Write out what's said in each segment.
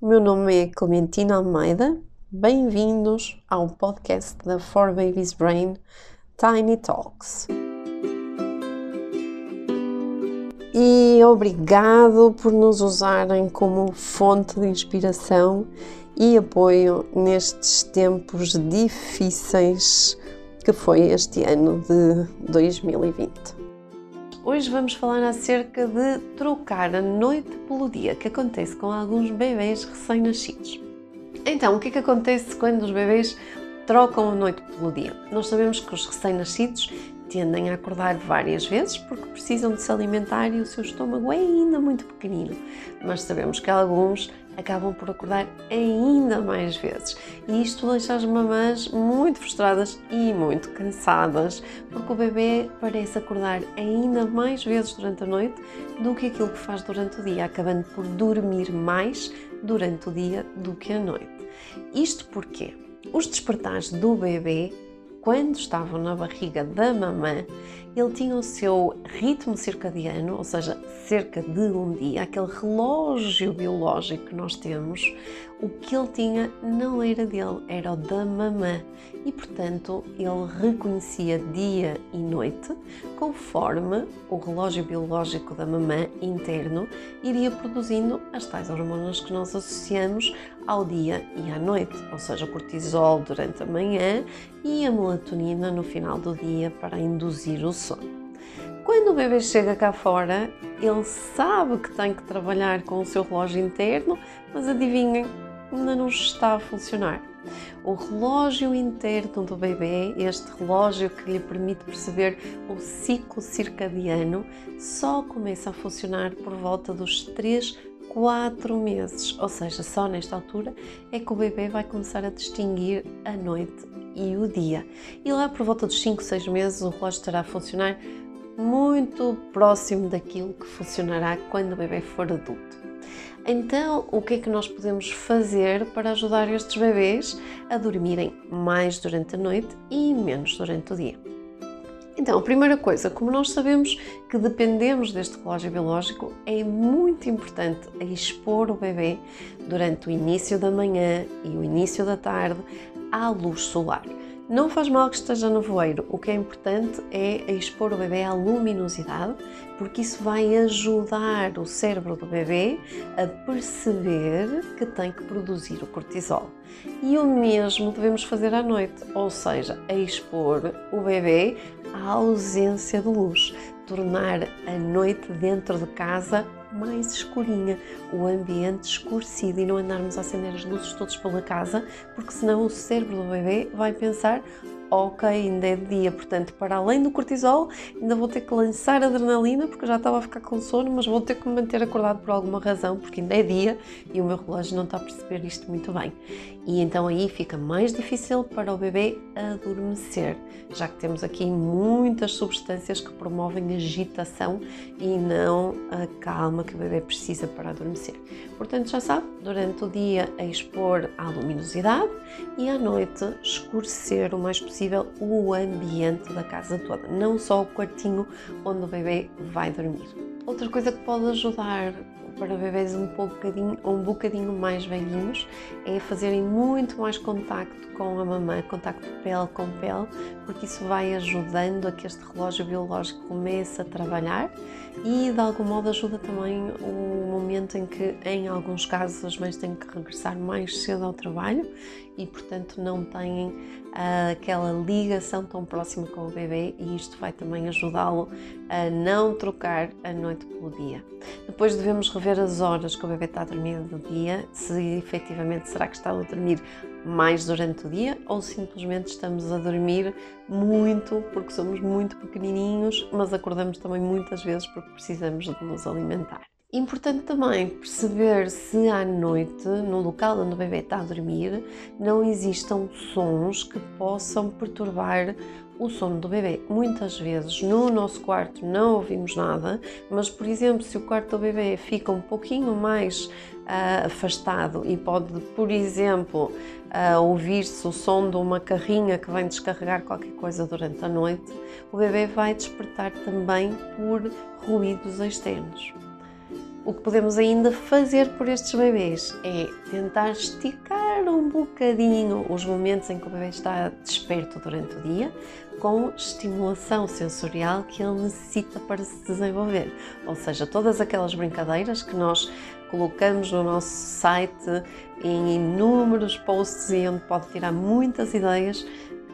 o meu nome é Clementina Almeida. Bem-vindos ao podcast da For Babies Brain Tiny Talks. E obrigado por nos usarem como fonte de inspiração e apoio nestes tempos difíceis que foi este ano de 2020. Hoje vamos falar acerca de trocar a noite pelo dia, que acontece com alguns bebês recém-nascidos. Então, o que é que acontece quando os bebês trocam a noite pelo dia? Nós sabemos que os recém-nascidos tendem a acordar várias vezes porque precisam de se alimentar e o seu estômago é ainda muito pequenino. Mas sabemos que alguns acabam por acordar ainda mais vezes. E isto deixa as mamãs muito frustradas e muito cansadas, porque o bebê parece acordar ainda mais vezes durante a noite do que aquilo que faz durante o dia, acabando por dormir mais durante o dia do que a noite. Isto porque os despertares do bebê quando estavam na barriga da mamã, ele tinha o seu ritmo circadiano, ou seja, cerca de um dia, aquele relógio biológico que nós temos, o que ele tinha não era dele, era o da mamã. E, portanto, ele reconhecia dia e noite conforme o relógio biológico da mamã interno iria produzindo as tais hormonas que nós associamos ao dia e à noite, ou seja, cortisol durante a manhã e a melatonina no final do dia para induzir o sono. Quando o bebê chega cá fora, ele sabe que tem que trabalhar com o seu relógio interno, mas adivinhem, ainda não está a funcionar. O relógio interno do bebê, este relógio que lhe permite perceber o ciclo circadiano, só começa a funcionar por volta dos 3, 4 meses, ou seja, só nesta altura é que o bebê vai começar a distinguir a noite e o dia. E lá por volta dos 5, 6 meses o relógio estará a funcionar muito próximo daquilo que funcionará quando o bebê for adulto. Então, o que é que nós podemos fazer para ajudar estes bebês a dormirem mais durante a noite e menos durante o dia? Então, a primeira coisa, como nós sabemos que dependemos deste relógio biológico, é muito importante expor o bebê durante o início da manhã e o início da tarde à luz solar. Não faz mal que esteja no voeiro, o que é importante é expor o bebê à luminosidade, porque isso vai ajudar o cérebro do bebê a perceber que tem que produzir o cortisol. E o mesmo devemos fazer à noite, ou seja, a expor o bebê à ausência de luz, tornar a noite dentro de casa mais escurinha, o ambiente escurecido e não andarmos a acender as luzes todas pela casa, porque senão o cérebro do bebê vai pensar: ok, ainda é dia, portanto, para além do cortisol, ainda vou ter que lançar adrenalina porque já estava a ficar com sono, mas vou ter que me manter acordado por alguma razão, porque ainda é dia e o meu relógio não está a perceber isto muito bem. E então aí fica mais difícil para o bebê adormecer, já que temos aqui muitas substâncias que promovem agitação e não a calma que o bebê precisa para adormecer. Portanto, já sabe, durante o dia a expor à luminosidade e à noite escurecer o mais possível possível o ambiente da casa toda, não só o quartinho onde o bebê vai dormir. Outra coisa que pode ajudar para bebês um bocadinho, um bocadinho mais velhinhos é fazerem muito mais contacto com a mamãe, contacto pele com pele, porque isso vai ajudando a que este relógio biológico comece a trabalhar e de algum modo ajuda também o momento em que, em alguns casos, as mães têm que regressar mais cedo ao trabalho e, portanto, não têm uh, aquela ligação tão próxima com o bebê e isto vai também ajudá-lo a não trocar a noite pelo dia. Depois devemos rever as horas que o bebê está a dormir no dia, se efetivamente será que está a dormir mais durante o dia ou simplesmente estamos a dormir muito porque somos muito pequenininhos, mas acordamos também muitas vezes porque precisamos de nos alimentar. Importante também perceber se à noite, no local onde o bebê está a dormir, não existam sons que possam perturbar o sono do bebê. Muitas vezes no nosso quarto não ouvimos nada, mas por exemplo, se o quarto do bebê fica um pouquinho mais uh, afastado e pode, por exemplo, uh, ouvir-se o som de uma carrinha que vem descarregar qualquer coisa durante a noite, o bebê vai despertar também por ruídos externos. O que podemos ainda fazer por estes bebês é tentar esticar um bocadinho os momentos em que o bebê está desperto durante o dia, com estimulação sensorial que ele necessita para se desenvolver. Ou seja, todas aquelas brincadeiras que nós colocamos no nosso site em inúmeros posts e onde pode tirar muitas ideias,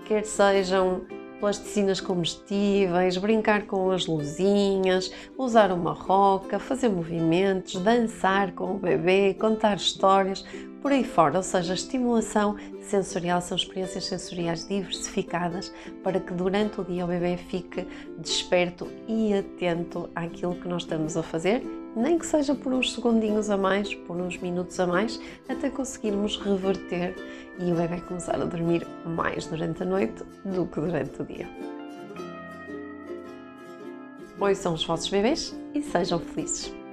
quer sejam plasticinas comestíveis, brincar com as luzinhas, usar uma roca, fazer movimentos, dançar com o bebê, contar histórias, por aí fora. Ou seja, estimulação sensorial são experiências sensoriais diversificadas para que durante o dia o bebê fique desperto e atento àquilo que nós estamos a fazer nem que seja por uns segundinhos a mais, por uns minutos a mais, até conseguirmos reverter e o bebê começar a dormir mais durante a noite do que durante o dia. São os vossos bebês e sejam felizes!